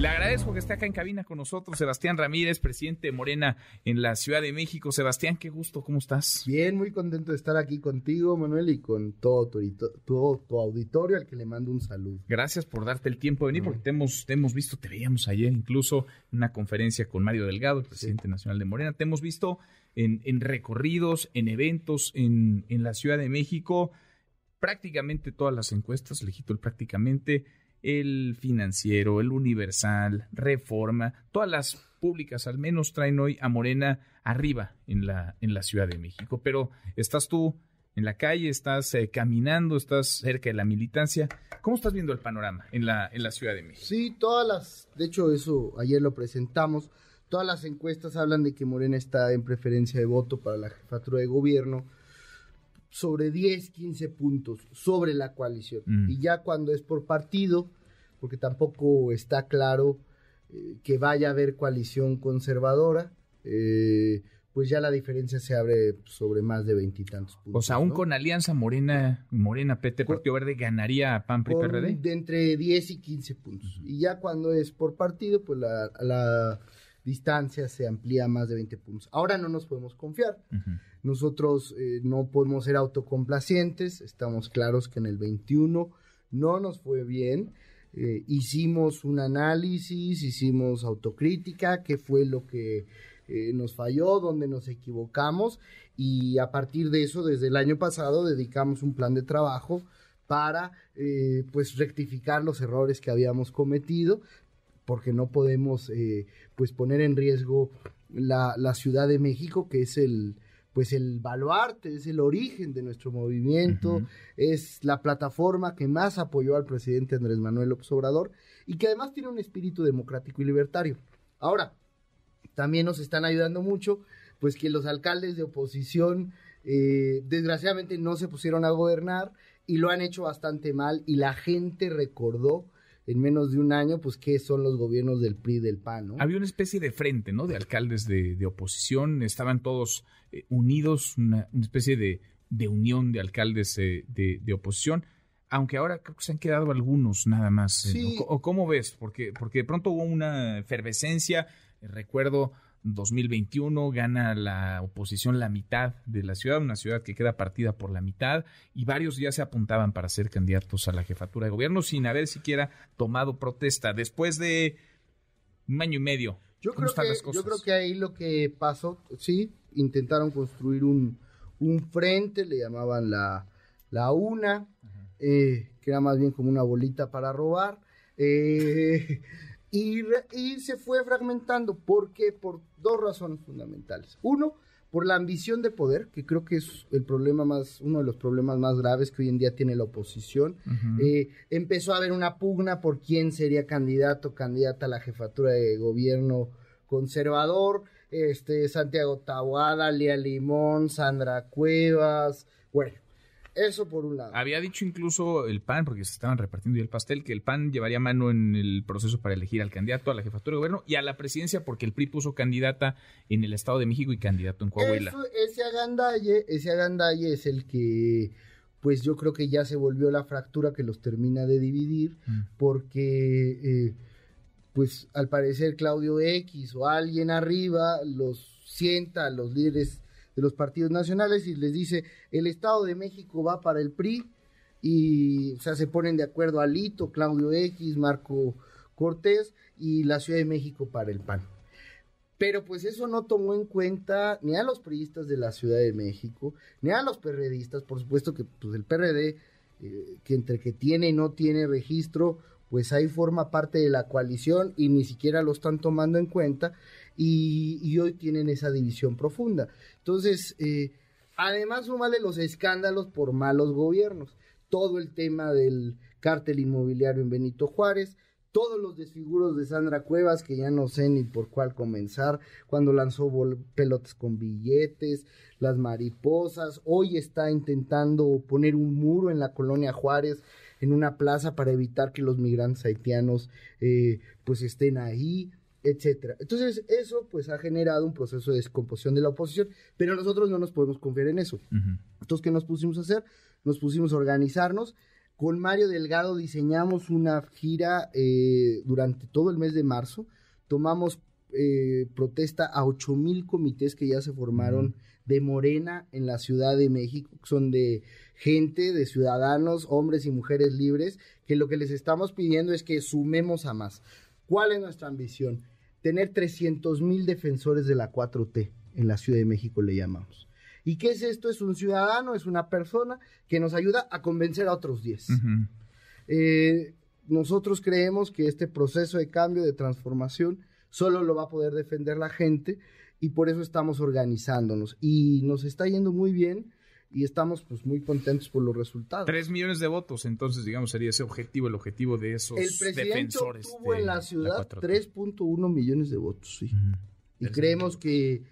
Le agradezco que esté acá en cabina con nosotros, Sebastián Ramírez, presidente de Morena en la Ciudad de México. Sebastián, qué gusto, ¿cómo estás? Bien, muy contento de estar aquí contigo, Manuel, y con todo tu, auditorio, al que le mando un saludo. Gracias por darte el tiempo de venir, porque te hemos, te hemos visto, te veíamos ayer incluso en una conferencia con Mario Delgado, el presidente nacional de Morena. Te hemos visto en, en recorridos, en eventos en, en la Ciudad de México. Prácticamente todas las encuestas, legito el prácticamente, el financiero, el universal, reforma, todas las públicas al menos traen hoy a Morena arriba en la, en la Ciudad de México. Pero estás tú en la calle, estás eh, caminando, estás cerca de la militancia. ¿Cómo estás viendo el panorama en la, en la Ciudad de México? Sí, todas las, de hecho eso ayer lo presentamos, todas las encuestas hablan de que Morena está en preferencia de voto para la jefatura de gobierno sobre 10, 15 puntos sobre la coalición. Mm. Y ya cuando es por partido, porque tampoco está claro eh, que vaya a haber coalición conservadora, eh, pues ya la diferencia se abre sobre más de veintitantos puntos. O sea, aún con Alianza Morena, Morena, PT, Partido Verde, ¿ganaría a PAN, PRI, PRD? De entre 10 y 15 puntos. Y ya cuando es por partido, pues la, la distancia se amplía más de 20 puntos. Ahora no nos podemos confiar. Nosotros eh, no podemos ser autocomplacientes. Estamos claros que en el 21 no nos fue bien. Eh, hicimos un análisis, hicimos autocrítica, qué fue lo que eh, nos falló, dónde nos equivocamos y a partir de eso, desde el año pasado, dedicamos un plan de trabajo para pues rectificar los errores que habíamos cometido, porque no podemos eh, pues poner en riesgo la, Ciudad de México, que es el pues el baluarte, es el origen de nuestro movimiento, es la plataforma que más apoyó al presidente Andrés Manuel López Obrador y que además tiene un espíritu democrático y libertario. Ahora, también nos están ayudando mucho, pues que los alcaldes de oposición eh, desgraciadamente no se pusieron a gobernar y lo han hecho bastante mal y la gente recordó en menos de un año, pues qué son los gobiernos del PRI y del PAN, ¿no? Había una especie de frente, ¿no? De alcaldes de, oposición, estaban todos eh, unidos, una, especie de, unión de alcaldes eh, de, oposición, aunque ahora creo que se han quedado algunos nada más. Eh, o, cómo ves? Porque, porque de pronto hubo una efervescencia, recuerdo 2021 gana la oposición la mitad de la ciudad, una ciudad que queda partida por la mitad, y varios ya se apuntaban para ser candidatos a la jefatura de gobierno sin haber siquiera tomado protesta. Después de un año y medio. Yo creo, que, yo creo que ahí lo que pasó, sí, intentaron construir un, un frente, le llamaban la, la UNA, eh, que era más bien como una bolita para robar. Eh, y, se fue fragmentando. ¿Por qué? Por dos razones fundamentales. Uno, por la ambición de poder, que creo que es el problema más, uno de los problemas más graves que hoy en día tiene la oposición. Eh, empezó a haber una pugna por quién sería candidato, candidata a la jefatura de gobierno conservador. Este, Santiago Tahuada, Lía Limón, Sandra Cuevas, bueno, eso por un lado. Había dicho incluso el PAN, porque se estaban repartiendo ya el pastel, que el PAN llevaría mano en el proceso para elegir al candidato a la jefatura de gobierno y a la presidencia, porque el PRI puso candidata en el Estado de México y candidato en Coahuila. ese agandalle, ese agandalle es el que, pues yo creo que ya se volvió la fractura que los termina de dividir, mm. porque, eh, pues al parecer Claudio X o alguien arriba los sienta a los líderes de los partidos nacionales y les dice, el Estado de México va para el PRI y o sea, se ponen de acuerdo Alito, Claudio X, Marco Cortés y la Ciudad de México para el PAN. Pero pues eso no tomó en cuenta ni a los priistas de la Ciudad de México, ni a los perredistas, por supuesto que pues el PRD, eh, que entre que tiene y no tiene registro, pues ahí forma parte de la coalición y ni siquiera lo están tomando en cuenta y, hoy tienen esa división profunda. Entonces, eh, además súmale los escándalos por malos gobiernos, todo el tema del cártel inmobiliario en Benito Juárez, todos los desfiguros de Sandra Cuevas, que ya no sé ni por cuál comenzar, cuando lanzó pelotas con billetes, las mariposas, hoy está intentando poner un muro en la colonia Juárez, en una plaza para evitar que los migrantes haitianos eh, pues estén ahí etcétera. Entonces, eso pues ha generado un proceso de descomposición de la oposición, pero nosotros no nos podemos confiar en eso. Entonces, ¿qué nos pusimos a hacer? Nos pusimos a organizarnos. Con Mario Delgado diseñamos una gira eh, durante todo el mes de marzo. Tomamos eh, protesta a ocho mil comités que ya se formaron de Morena en la Ciudad de México, son de gente, de ciudadanos, hombres y mujeres libres, que lo que les estamos pidiendo es que sumemos a más. ¿Cuál es nuestra ambición? Tener 300 mil defensores de la 4T en la Ciudad de México, le llamamos. ¿Y qué es esto? Es un ciudadano, es una persona que nos ayuda a convencer a otros 10. Eh, nosotros creemos que este proceso de cambio, de transformación, solo lo va a poder defender la gente y por eso estamos organizándonos. Y nos está yendo muy bien y estamos pues muy contentos por los resultados. Tres millones de votos, entonces digamos sería ese objetivo, el objetivo de esos el presidente defensores. Tuvo en la ciudad 3.1 millones de votos, sí. Y creemos que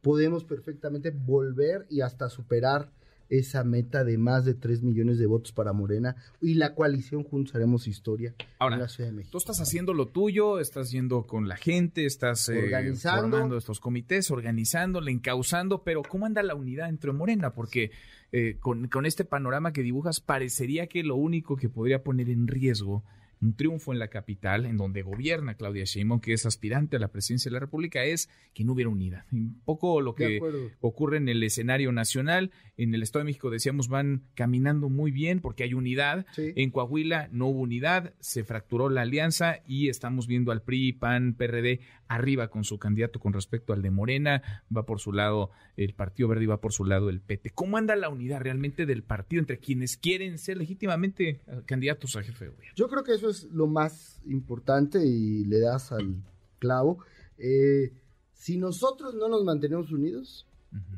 podemos perfectamente volver y hasta superar esa meta de más de 3 millones de votos para Morena y la coalición Juntos Haremos Historia Ahora, en la Ciudad de México. Tú estás haciendo lo tuyo, estás yendo con la gente, estás eh, Organizando. formando estos comités, organizando, encauzando, pero ¿cómo anda la unidad entre Morena? Porque eh, con, con este panorama que dibujas parecería que lo único que podría poner en riesgo un triunfo en la capital, en donde gobierna Claudia Sheinbaum, que es aspirante a la presidencia de la República, es que no hubiera unidad. Un poco lo que ocurre en el escenario nacional. En el Estado de México, decíamos, van caminando muy bien porque hay unidad. Sí. En Coahuila no hubo unidad, se fracturó la alianza y estamos viendo al PRI, PAN, PRD arriba con su candidato con respecto al de Morena. Va por su lado el Partido Verde y va por su lado el PT. ¿Cómo anda la unidad realmente del partido entre quienes quieren ser legítimamente eh, candidatos a jefe de gobierno? Yo creo que eso es lo más importante y le das al clavo. Eh, si nosotros no nos mantenemos unidos,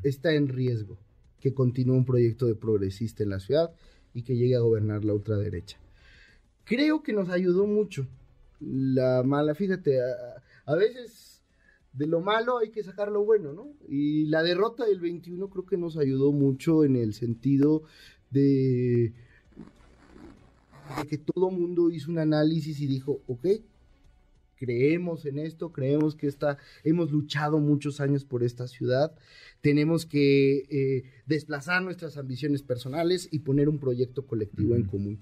está en riesgo que continúe un proyecto de progresista en la ciudad y que llegue a gobernar la ultraderecha. Creo que nos ayudó mucho la mala, fíjate, a, a veces de lo malo hay que sacar lo bueno, ¿no? Y la derrota del 21 creo que nos ayudó mucho en el sentido de, de que todo mundo hizo un análisis y dijo, ok, creemos en esto, creemos que esta, hemos luchado muchos años por esta ciudad, tenemos que eh, desplazar nuestras ambiciones personales y poner un proyecto colectivo en común.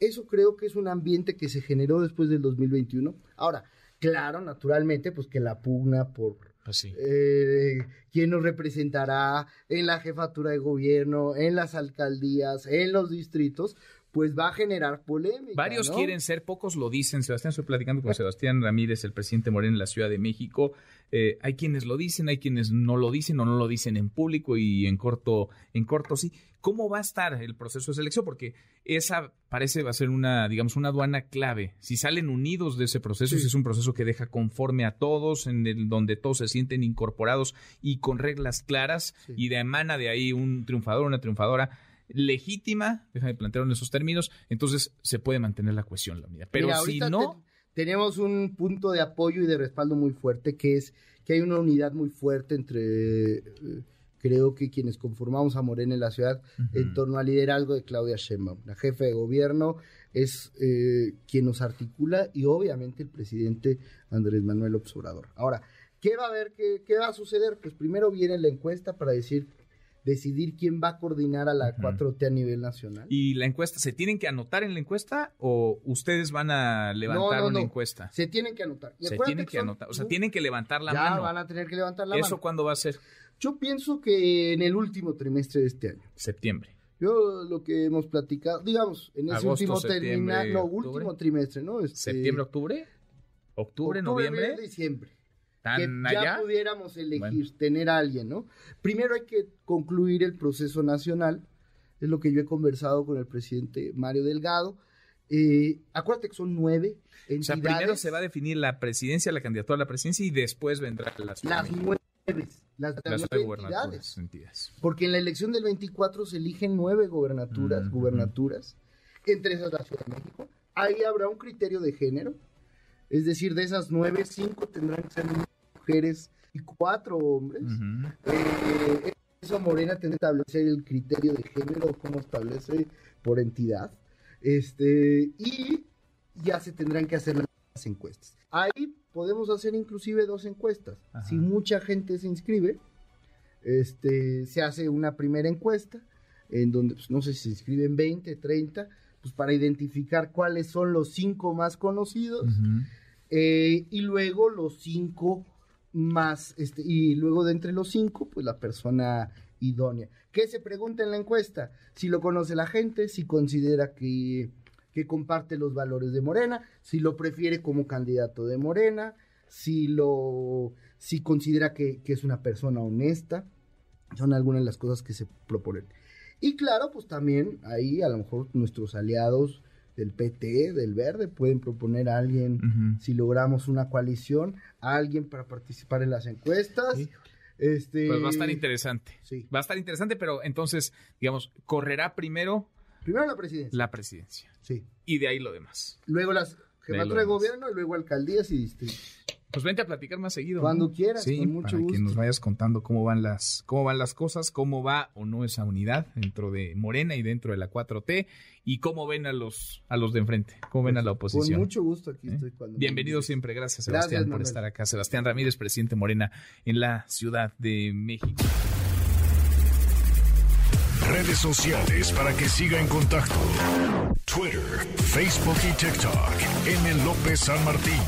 Eso creo que es un ambiente que se generó después del 2021. Ahora, claro, naturalmente, pues que la pugna por Así. eh, quién nos representará en la jefatura de gobierno, en las alcaldías, en los distritos, pues va a generar polémica. Varios ¿no? quieren ser, pocos lo dicen. Sebastián, estoy platicando con Sebastián Ramírez, el presidente Moreno en la Ciudad de México. Eh, hay quienes lo dicen, hay quienes no lo dicen o no lo dicen en público y en corto, en corto sí. ¿Cómo va a estar el proceso de selección? Porque esa parece va a ser una, digamos, una aduana clave. Si salen unidos de ese proceso, Sí. si es un proceso que deja conforme a todos, en el donde todos se sienten incorporados y con reglas claras, Sí. y de emana de ahí un triunfador, una triunfadora legítima, déjame plantearlo en esos términos, entonces se puede mantener la cohesión, la unidad. Pero Mira, si no, te- tenemos un punto de apoyo y de respaldo muy fuerte, que es que hay una unidad muy fuerte entre, eh, creo que quienes conformamos a Morena en la ciudad, en torno al liderazgo de Claudia Sheinbaum. La jefe de gobierno es eh, quien nos articula y obviamente el presidente Andrés Manuel Obrador. Ahora, ¿qué va a haber? ¿Qué, qué va a suceder? Pues primero viene la encuesta para decir decidir quién va a coordinar a la Ujú. 4T a nivel nacional. ¿Y la encuesta, se tienen que anotar en la encuesta o ustedes van a levantar no, una no. encuesta? Se tienen que anotar. Y Se tienen que son- anotar, o sea, tienen que levantar la ya mano. van a tener que levantar la ¿Eso mano. cuándo va a ser? Yo pienso que en el último trimestre de este año. Septiembre. Yo lo que hemos platicado, digamos, en ese Agosto, último terminal, no, octubre. último trimestre, ¿no? Este, ¿Septiembre, octubre? ¿Octubre, noviembre? noviembre, diciembre. Que ¿Tan ya allá? pudiéramos elegir, Bueno. tener a alguien, ¿no? Primero hay que concluir el proceso nacional, es lo que yo he conversado con el presidente Mario Delgado. Eh, acuérdate que son nueve O entidades. sea, primero se va a definir la presidencia, la candidatura a la presidencia y después vendrá la Ciudad las México, nueve, las, las nueve gubernaturas, entidades. Porque en la elección del 24 se eligen nueve gobernaturas, Mm, gubernaturas, entre esas la Ciudad de México. Ahí habrá un criterio de género, es decir, de esas nueve, cinco tendrán que ser mujeres y cuatro hombres. Eh, eso Morena tendrá que establecer el criterio de género, cómo establece por entidad. Este, y ya se tendrán que hacer las encuestas. Ahí podemos hacer inclusive dos encuestas. Ajá. Si mucha gente se inscribe, este, se hace una primera encuesta en donde, pues, no sé si se inscriben 20, 30, pues para identificar cuáles son los cinco más conocidos eh, y luego los cinco más, este, y luego de entre los cinco, pues la persona idónea. ¿Qué se pregunta en la encuesta? Si lo conoce la gente, si considera que, que comparte los valores de Morena, si lo prefiere como candidato de Morena, si lo, si considera que, que es una persona honesta, son algunas de las cosas que se proponen. Y claro, pues también ahí a lo mejor nuestros aliados del PT, del Verde, pueden proponer a alguien si logramos una coalición, a alguien para participar en las encuestas. Este, Pues va a estar interesante. Sí. Va a estar interesante, pero entonces, digamos, correrá primero Primero la presidencia. la presidencia Sí. y de ahí lo demás. Luego las jefatura de gobierno y luego alcaldías y distritos. Pues vente a platicar más seguido. Cuando ¿no? quieras, sí, con mucho para que nos vayas contando cómo van las cómo van las cosas, cómo va o no esa unidad dentro de Morena y dentro de la 4T y cómo ven a los a los de enfrente, cómo ven a la oposición. Con mucho gusto aquí ¿Eh? estoy. Cuando Bienvenido siempre, gracias Gracias, Sebastián por Manuel. estar acá. Sebastián Ramírez, presidente Morena en la Ciudad de México. Redes sociales para que siga en contacto: Twitter, Facebook y TikTok. M. López San Martín.